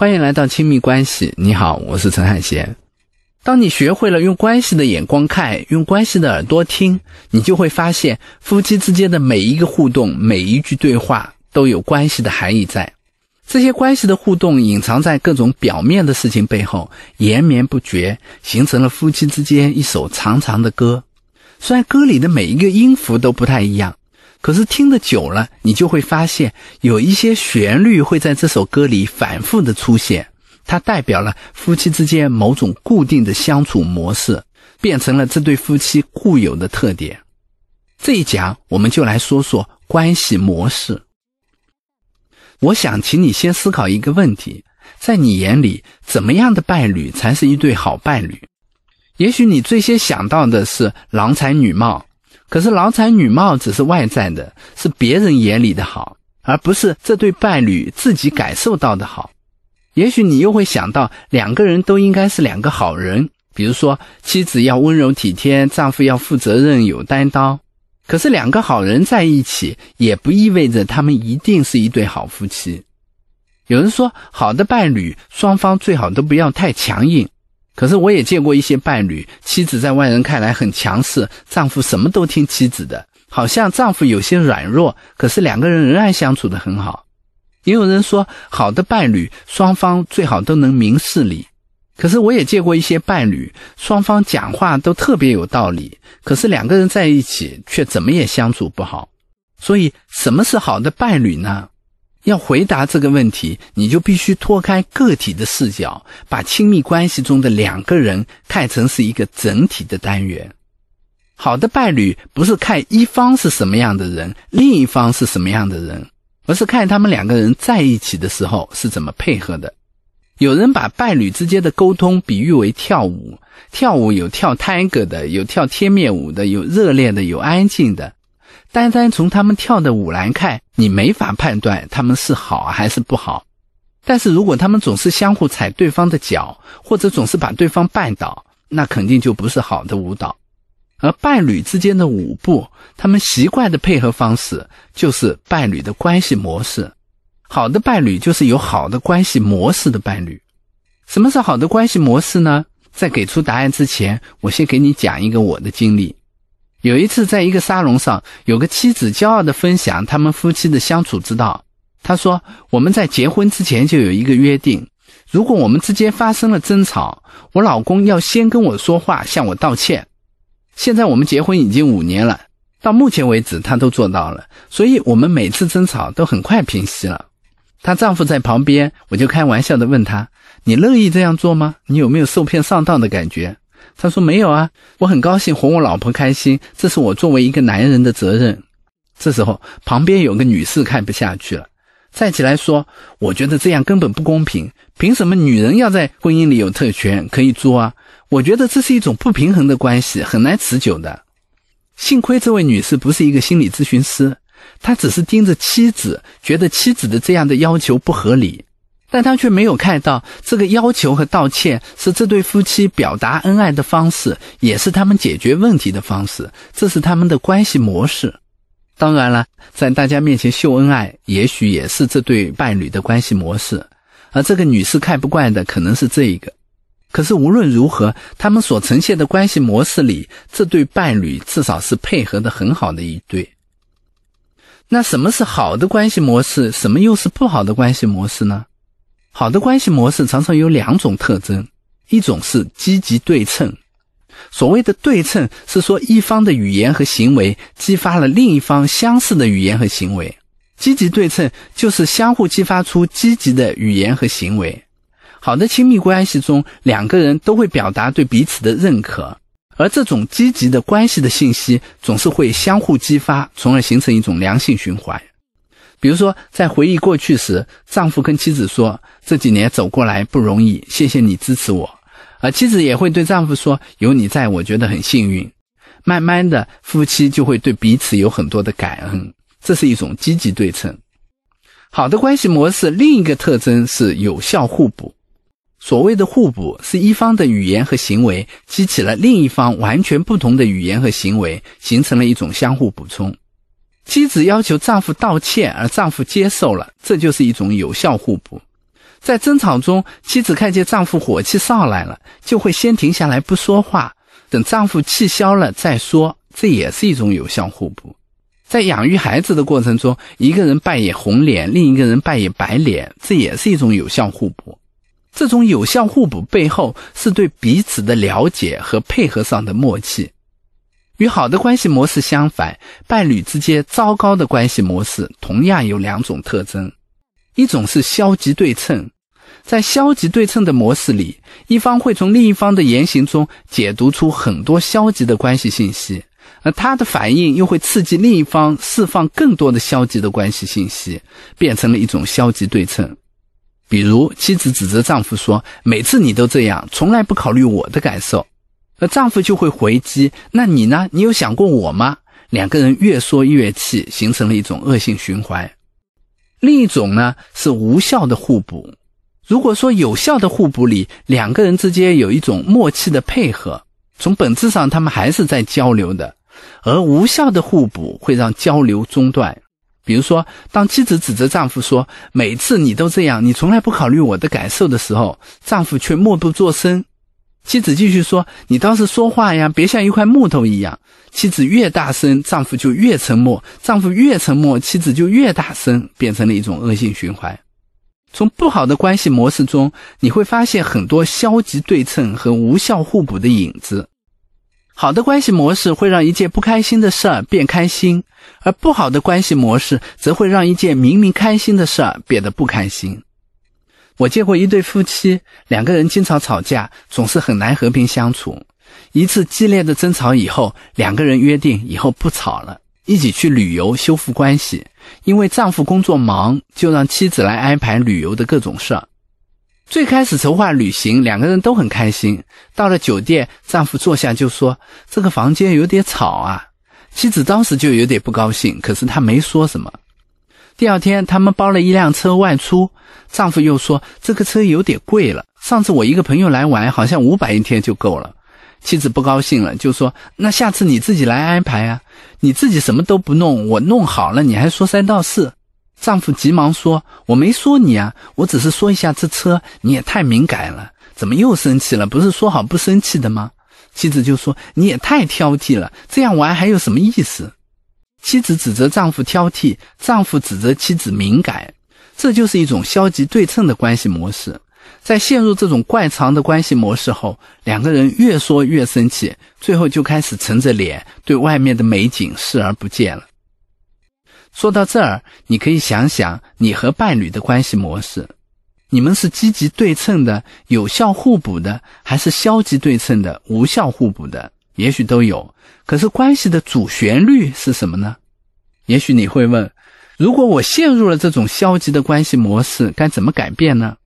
欢迎来到亲密关系。你好，我是陈汉贤。当你学会了用关系的眼光看，用关系的耳朵听，你就会发现，夫妻之间的每一个互动、每一句对话都有关系的含义在。这些关系的互动隐藏在各种表面的事情背后，延绵不绝，形成了夫妻之间一首长长的歌。虽然歌里的每一个音符都不太一样。可是听得久了，你就会发现有一些旋律会在这首歌里反复的出现，它代表了夫妻之间某种固定的相处模式，变成了这对夫妻固有的特点。这一讲我们就来说说关系模式。我想请你先思考一个问题：在你眼里，怎么样的伴侣才是一对好伴侣？也许你最先想到的是郎才女貌。可是郎才女貌只是外在的，是别人眼里的好，而不是这对伴侣自己感受到的好。也许你又会想到，两个人都应该是两个好人，比如说妻子要温柔体贴，丈夫要负责任有担当。可是两个好人在一起，也不意味着他们一定是一对好夫妻。有人说，好的伴侣双方最好都不要太强硬。可是我也见过一些伴侣，妻子在外人看来很强势，丈夫什么都听妻子的，好像丈夫有些软弱，可是两个人仍然相处的很好。也有人说，好的伴侣双方最好都能明事理。可是我也见过一些伴侣，双方讲话都特别有道理，可是两个人在一起却怎么也相处不好。所以，什么是好的伴侣呢？要回答这个问题，你就必须脱开个体的视角，把亲密关系中的两个人看成是一个整体的单元。好的伴侣不是看一方是什么样的人，另一方是什么样的人，而是看他们两个人在一起的时候是怎么配合的。有人把伴侣之间的沟通比喻为跳舞，跳舞有跳探戈的，有跳贴面舞的，有热烈的，有安静的。单单从他们跳的舞来看，你没法判断他们是好还是不好。但是如果他们总是相互踩对方的脚，或者总是把对方绊倒，那肯定就不是好的舞蹈。而伴侣之间的舞步，他们习惯的配合方式，就是伴侣的关系模式。好的伴侣就是有好的关系模式的伴侣。什么是好的关系模式呢？在给出答案之前，我先给你讲一个我的经历。有一次，在一个沙龙上，有个妻子骄傲地分享他们夫妻的相处之道。她说：“我们在结婚之前就有一个约定，如果我们之间发生了争吵，我老公要先跟我说话，向我道歉。现在我们结婚已经五年了，到目前为止他都做到了，所以我们每次争吵都很快平息了。”她丈夫在旁边，我就开玩笑地问他：“你乐意这样做吗？你有没有受骗上当的感觉？”他说没有啊，我很高兴哄我老婆开心，这是我作为一个男人的责任。这时候旁边有个女士看不下去了，站起来说：“我觉得这样根本不公平，凭什么女人要在婚姻里有特权可以作啊？我觉得这是一种不平衡的关系，很难持久的。”幸亏这位女士不是一个心理咨询师，她只是盯着妻子，觉得妻子的这样的要求不合理。但他却没有看到，这个要求和道歉是这对夫妻表达恩爱的方式，也是他们解决问题的方式。这是他们的关系模式。当然了，在大家面前秀恩爱，也许也是这对伴侣的关系模式。而这个女士看不惯的可能是这一个。可是无论如何，他们所呈现的关系模式里，这对伴侣至少是配合的很好的一对。那什么是好的关系模式？什么又是不好的关系模式呢？好的关系模式常常有两种特征，一种是积极对称。所谓的对称，是说一方的语言和行为激发了另一方相似的语言和行为。积极对称就是相互激发出积极的语言和行为。好的亲密关系中，两个人都会表达对彼此的认可，而这种积极的关系的信息总是会相互激发，从而形成一种良性循环。比如说，在回忆过去时，丈夫跟妻子说：“这几年走过来不容易，谢谢你支持我。”而妻子也会对丈夫说：“有你在，我觉得很幸运。”慢慢的，夫妻就会对彼此有很多的感恩，这是一种积极对称。好的关系模式另一个特征是有效互补。所谓的互补，是一方的语言和行为激起了另一方完全不同的语言和行为，形成了一种相互补充。妻子要求丈夫道歉，而丈夫接受了，这就是一种有效互补。在争吵中，妻子看见丈夫火气上来了，就会先停下来不说话，等丈夫气消了再说，这也是一种有效互补。在养育孩子的过程中，一个人扮演红脸，另一个人扮演白脸，这也是一种有效互补。这种有效互补背后是对彼此的了解和配合上的默契。与好的关系模式相反，伴侣之间糟糕的关系模式同样有两种特征：一种是消极对称，在消极对称的模式里，一方会从另一方的言行中解读出很多消极的关系信息，而他的反应又会刺激另一方释放更多的消极的关系信息，变成了一种消极对称。比如，妻子指责丈夫说：“每次你都这样，从来不考虑我的感受。”而丈夫就会回击：“那你呢？你有想过我吗？”两个人越说越气，形成了一种恶性循环。另一种呢是无效的互补。如果说有效的互补里，两个人之间有一种默契的配合，从本质上他们还是在交流的；而无效的互补会让交流中断。比如说，当妻子指责丈夫说：“每次你都这样，你从来不考虑我的感受”的时候，丈夫却默不作声。妻子继续说：“你倒是说话呀，别像一块木头一样。”妻子越大声，丈夫就越沉默；丈夫越沉默，妻子就越大声，变成了一种恶性循环。从不好的关系模式中，你会发现很多消极对称和无效互补的影子。好的关系模式会让一件不开心的事儿变开心，而不好的关系模式则会让一件明明开心的事儿变得不开心。我见过一对夫妻，两个人经常吵架，总是很难和平相处。一次激烈的争吵以后，两个人约定以后不吵了，一起去旅游修复关系。因为丈夫工作忙，就让妻子来安排旅游的各种事儿。最开始筹划旅行，两个人都很开心。到了酒店，丈夫坐下就说：“这个房间有点吵啊。”妻子当时就有点不高兴，可是她没说什么。第二天，他们包了一辆车外出。丈夫又说：“这个车有点贵了，上次我一个朋友来玩，好像五百一天就够了。”妻子不高兴了，就说：“那下次你自己来安排啊，你自己什么都不弄，我弄好了，你还说三道四。”丈夫急忙说：“我没说你啊，我只是说一下这车，你也太敏感了，怎么又生气了？不是说好不生气的吗？”妻子就说：“你也太挑剔了，这样玩还有什么意思？”妻子指责丈夫挑剔，丈夫指责妻子敏感，这就是一种消极对称的关系模式。在陷入这种怪藏的关系模式后，两个人越说越生气，最后就开始沉着脸对外面的美景视而不见了。说到这儿，你可以想想你和伴侣的关系模式：你们是积极对称的、有效互补的，还是消极对称的、无效互补的？也许都有。可是关系的主旋律是什么呢？也许你会问：如果我陷入了这种消极的关系模式，该怎么改变呢？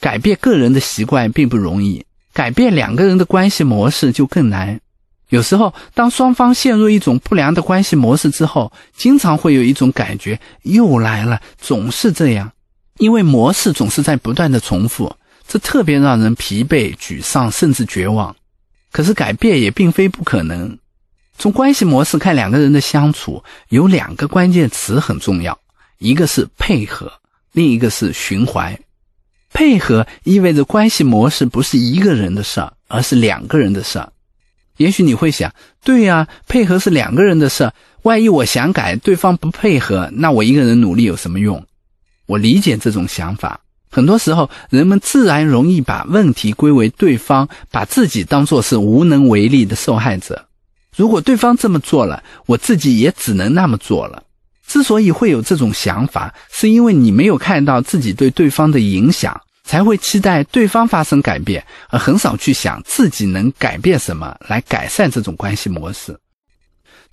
改变个人的习惯并不容易，改变两个人的关系模式就更难。有时候，当双方陷入一种不良的关系模式之后，经常会有一种感觉又来了，总是这样，因为模式总是在不断的重复，这特别让人疲惫、沮丧，甚至绝望。可是改变也并非不可能。从关系模式看，两个人的相处有两个关键词很重要，一个是配合，另一个是循环。配合意味着关系模式不是一个人的事儿，而是两个人的事儿。也许你会想，对呀，配合是两个人的事儿，万一我想改，对方不配合，那我一个人努力有什么用？我理解这种想法。很多时候，人们自然容易把问题归为对方，把自己当作是无能为力的受害者。如果对方这么做了，我自己也只能那么做了。之所以会有这种想法，是因为你没有看到自己对对方的影响，才会期待对方发生改变，而很少去想自己能改变什么来改善这种关系模式。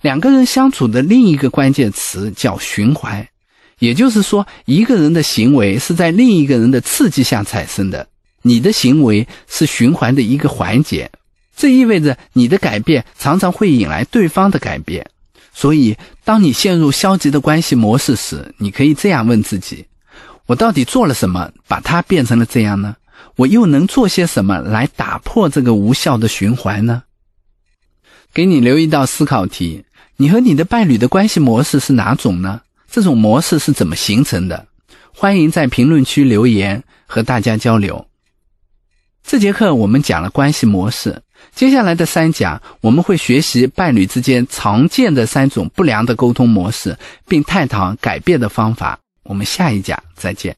两个人相处的另一个关键词叫循环，也就是说，一个人的行为是在另一个人的刺激下产生的，你的行为是循环的一个环节。这意味着你的改变常常会引来对方的改变，所以当你陷入消极的关系模式时，你可以这样问自己：我到底做了什么，把它变成了这样呢？我又能做些什么来打破这个无效的循环呢？给你留一道思考题：你和你的伴侣的关系模式是哪种呢？这种模式是怎么形成的？欢迎在评论区留言，和大家交流。这节课我们讲了关系模式，接下来的三讲我们会学习伴侣之间常见的三种不良的沟通模式，并探讨改变的方法。我们下一讲再见。